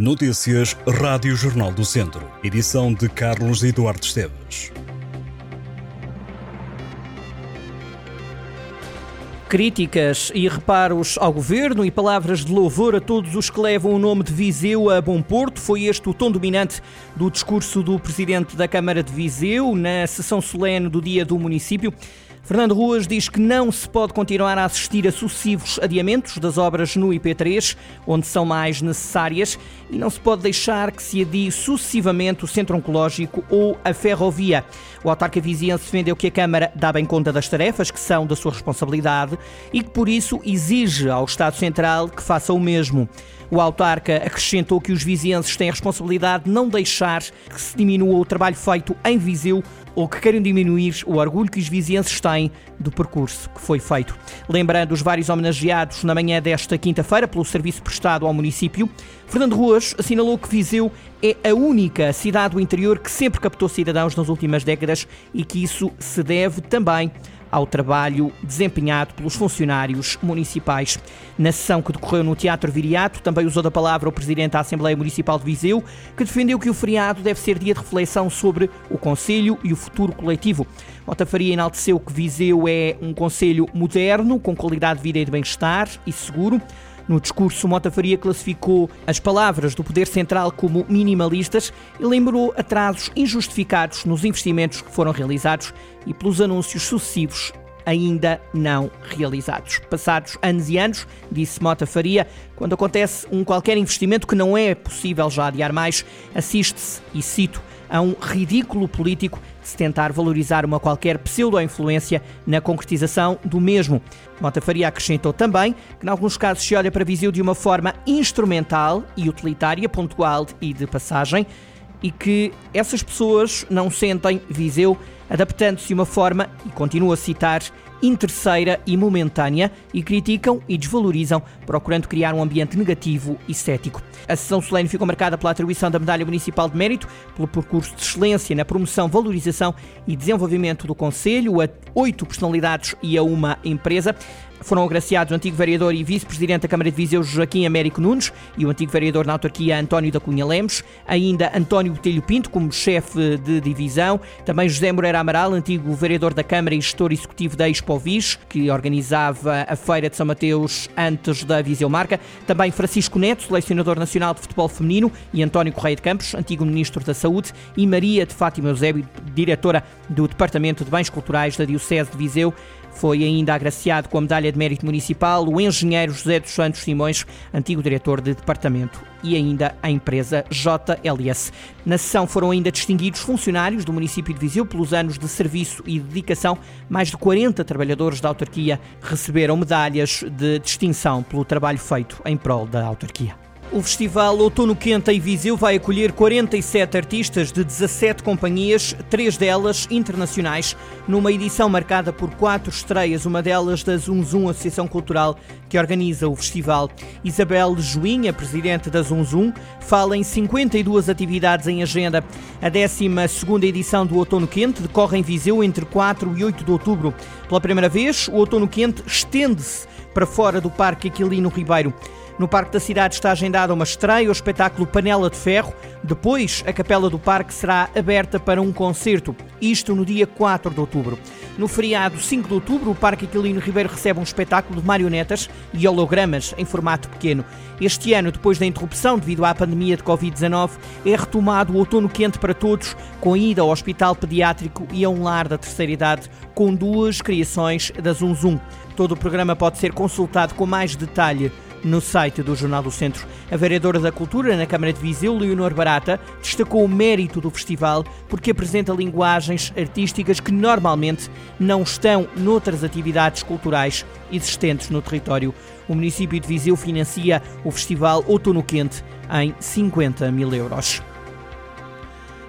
Notícias Rádio Jornal do Centro. Edição de Carlos Eduardo Esteves. Críticas e reparos ao governo e palavras de louvor a todos os que levam o nome de Viseu a Bom Porto foi este o tom dominante do discurso do presidente da Câmara de Viseu na sessão solene do Dia do Município. Fernando Ruas diz que não se pode continuar a assistir a sucessivos adiamentos das obras no IP3, onde são mais necessárias, e não se pode deixar que se adie sucessivamente o centro oncológico ou a ferrovia. O autarca viziense defendeu que a Câmara dá bem conta das tarefas que são da sua responsabilidade e que, por isso, exige ao Estado Central que faça o mesmo. O autarca acrescentou que os vizienses têm a responsabilidade de não deixar que se diminua o trabalho feito em Viseu ou que queiram diminuir o orgulho que os vizienses têm do percurso que foi feito. Lembrando os vários homenageados na manhã desta quinta-feira pelo serviço prestado ao município, Fernando Ruas assinalou que Viseu é a única cidade do interior que sempre captou cidadãos nas últimas décadas e que isso se deve também ao trabalho desempenhado pelos funcionários municipais. Na sessão que decorreu no Teatro Viriato, também usou da palavra o Presidente da Assembleia Municipal de Viseu, que defendeu que o feriado deve ser dia de reflexão sobre o Conselho e o futuro coletivo. Mota Faria enalteceu que Viseu é um Conselho moderno, com qualidade de vida e de bem-estar e seguro. No discurso, Mota Faria classificou as palavras do Poder Central como minimalistas e lembrou atrasos injustificados nos investimentos que foram realizados e pelos anúncios sucessivos ainda não realizados. Passados anos e anos, disse Mota Faria, quando acontece um qualquer investimento que não é possível já adiar mais, assiste-se, e cito, a um ridículo político de se tentar valorizar uma qualquer pseudo-influência na concretização do mesmo. Mota Faria acrescentou também que, em alguns casos, se olha para Viseu de uma forma instrumental e utilitária, pontual e de passagem, e que essas pessoas não sentem Viseu adaptando-se de uma forma, e continuo a citar, interesseira e momentânea e criticam e desvalorizam, procurando criar um ambiente negativo e cético. A sessão solene ficou marcada pela atribuição da Medalha Municipal de Mérito, pelo percurso de excelência na promoção, valorização e desenvolvimento do Conselho a oito personalidades e a uma empresa. Foram agraciados o antigo vereador e vice-presidente da Câmara de Viseu, Joaquim Américo Nunes, e o antigo vereador na autarquia, António da Cunha Lemos, ainda António Botelho Pinto, como chefe de divisão, também José Moreira Amaral, antigo vereador da Câmara e gestor executivo da Expovis, que organizava a Feira de São Mateus antes da Viseu Marca, também Francisco Neto, selecionador nacional de futebol feminino, e António Correia de Campos, antigo ministro da Saúde, e Maria de Fátima Eusébio, diretora do Departamento de Bens Culturais da Diocese de Viseu, foi ainda agraciado com a Medalha de Mérito Municipal o engenheiro José dos Santos Simões, antigo diretor de departamento, e ainda a empresa JLS. Na sessão foram ainda distinguidos funcionários do município de Viseu pelos anos de serviço e dedicação. Mais de 40 trabalhadores da autarquia receberam medalhas de distinção pelo trabalho feito em prol da autarquia. O Festival Outono Quente em Viseu vai acolher 47 artistas de 17 companhias, três delas internacionais, numa edição marcada por quatro estreias, uma delas da Zunzum Associação Cultural que organiza o festival. Isabel Joinha, presidente da Zunzum, fala em 52 atividades em agenda. A 12ª edição do Outono Quente decorre em Viseu entre 4 e 8 de outubro. Pela primeira vez, o Outono Quente estende-se para fora do Parque Aquilino Ribeiro. No Parque da Cidade está agendada uma estreia, o espetáculo Panela de Ferro. Depois, a Capela do Parque será aberta para um concerto. Isto no dia 4 de outubro. No feriado 5 de outubro, o Parque Aquilino Ribeiro recebe um espetáculo de marionetas e hologramas em formato pequeno. Este ano, depois da interrupção devido à pandemia de Covid-19, é retomado o outono quente para todos, com ida ao Hospital Pediátrico e a um lar da terceira idade, com duas criações da Zum Zum. Todo o programa pode ser consultado com mais detalhe no site do Jornal do Centro. A vereadora da Cultura na Câmara de Viseu, Leonor Barata, destacou o mérito do festival porque apresenta linguagens artísticas que normalmente não estão noutras atividades culturais existentes no território. O município de Viseu financia o festival Outono Quente em 50 mil euros.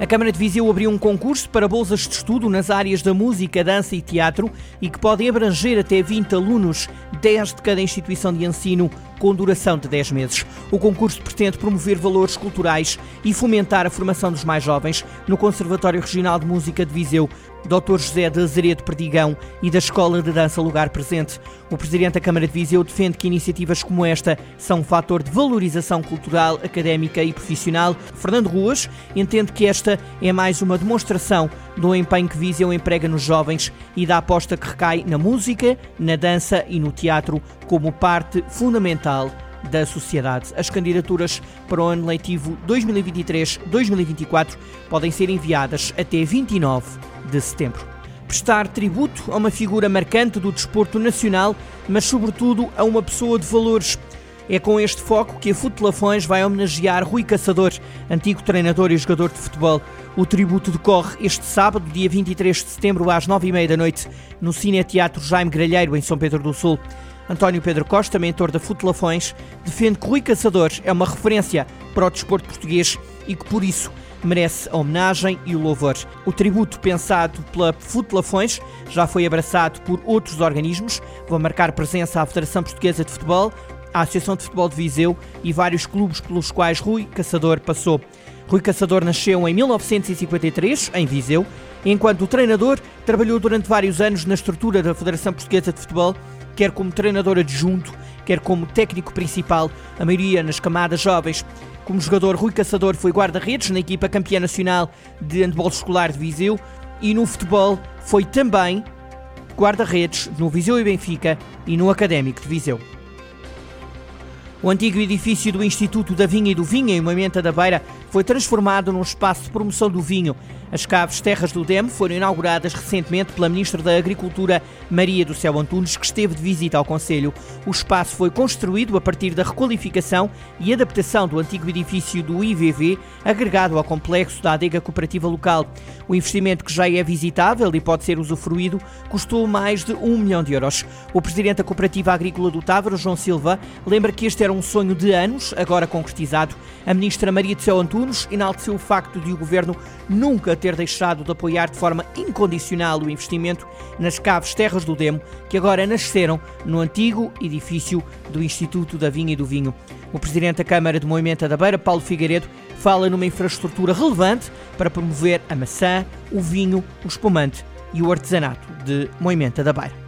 A Câmara de Viseu abriu um concurso para bolsas de estudo nas áreas da música, dança e teatro e que podem abranger até 20 alunos, 10 de cada instituição de ensino, com duração de 10 meses. O concurso pretende promover valores culturais e fomentar a formação dos mais jovens no Conservatório Regional de Música de Viseu, Dr. José de Azeredo Perdigão e da Escola de Dança Lugar Presente. O Presidente da Câmara de Viseu defende que iniciativas como esta são um fator de valorização cultural, académica e profissional. Fernando Ruas entende que esta é mais uma demonstração do empenho que Viseu emprega nos jovens e da aposta que recai na música, na dança e no teatro como parte fundamental da sociedade. As candidaturas para o ano letivo 2023-2024 podem ser enviadas até 29 de setembro. Prestar tributo a uma figura marcante do desporto nacional, mas sobretudo a uma pessoa de valores. É com este foco que a Futelafões vai homenagear Rui Caçador, antigo treinador e jogador de futebol. O tributo decorre este sábado, dia 23 de setembro, às 9h30 da noite, no Cine Teatro Jaime Gralheiro, em São Pedro do Sul. António Pedro Costa, mentor da Futelafões, defende que Rui Caçador é uma referência para o desporto português e que, por isso, merece a homenagem e o louvor. O tributo pensado pela Futelafões já foi abraçado por outros organismos, vão marcar presença à Federação Portuguesa de Futebol, à Associação de Futebol de Viseu e vários clubes pelos quais Rui Caçador passou. Rui Caçador nasceu em 1953, em Viseu, enquanto treinador, trabalhou durante vários anos na estrutura da Federação Portuguesa de Futebol quer como treinador adjunto, quer como técnico principal, a maioria nas camadas jovens. Como jogador, Rui Caçador foi guarda-redes na equipa campeã nacional de handball escolar de Viseu e no futebol foi também guarda-redes no Viseu e Benfica e no Académico de Viseu. O antigo edifício do Instituto da Vinha e do Vinho, em Moimenta da Beira, foi transformado num espaço de promoção do vinho. As caves Terras do Demo foram inauguradas recentemente pela Ministra da Agricultura, Maria do Céu Antunes, que esteve de visita ao Conselho. O espaço foi construído a partir da requalificação e adaptação do antigo edifício do IVV, agregado ao complexo da adega cooperativa local. O investimento, que já é visitável e pode ser usufruído, custou mais de um milhão de euros. O presidente da Cooperativa Agrícola do Távaro, João Silva, lembra que este era um sonho de anos, agora concretizado. A Ministra Maria do Céu Antunes Antunes enalteceu o facto de o governo nunca ter deixado de apoiar de forma incondicional o investimento nas caves Terras do Demo, que agora nasceram no antigo edifício do Instituto da Vinha e do Vinho. O presidente da Câmara de Moimenta da Beira, Paulo Figueiredo, fala numa infraestrutura relevante para promover a maçã, o vinho, o espumante e o artesanato de Moimenta da Beira.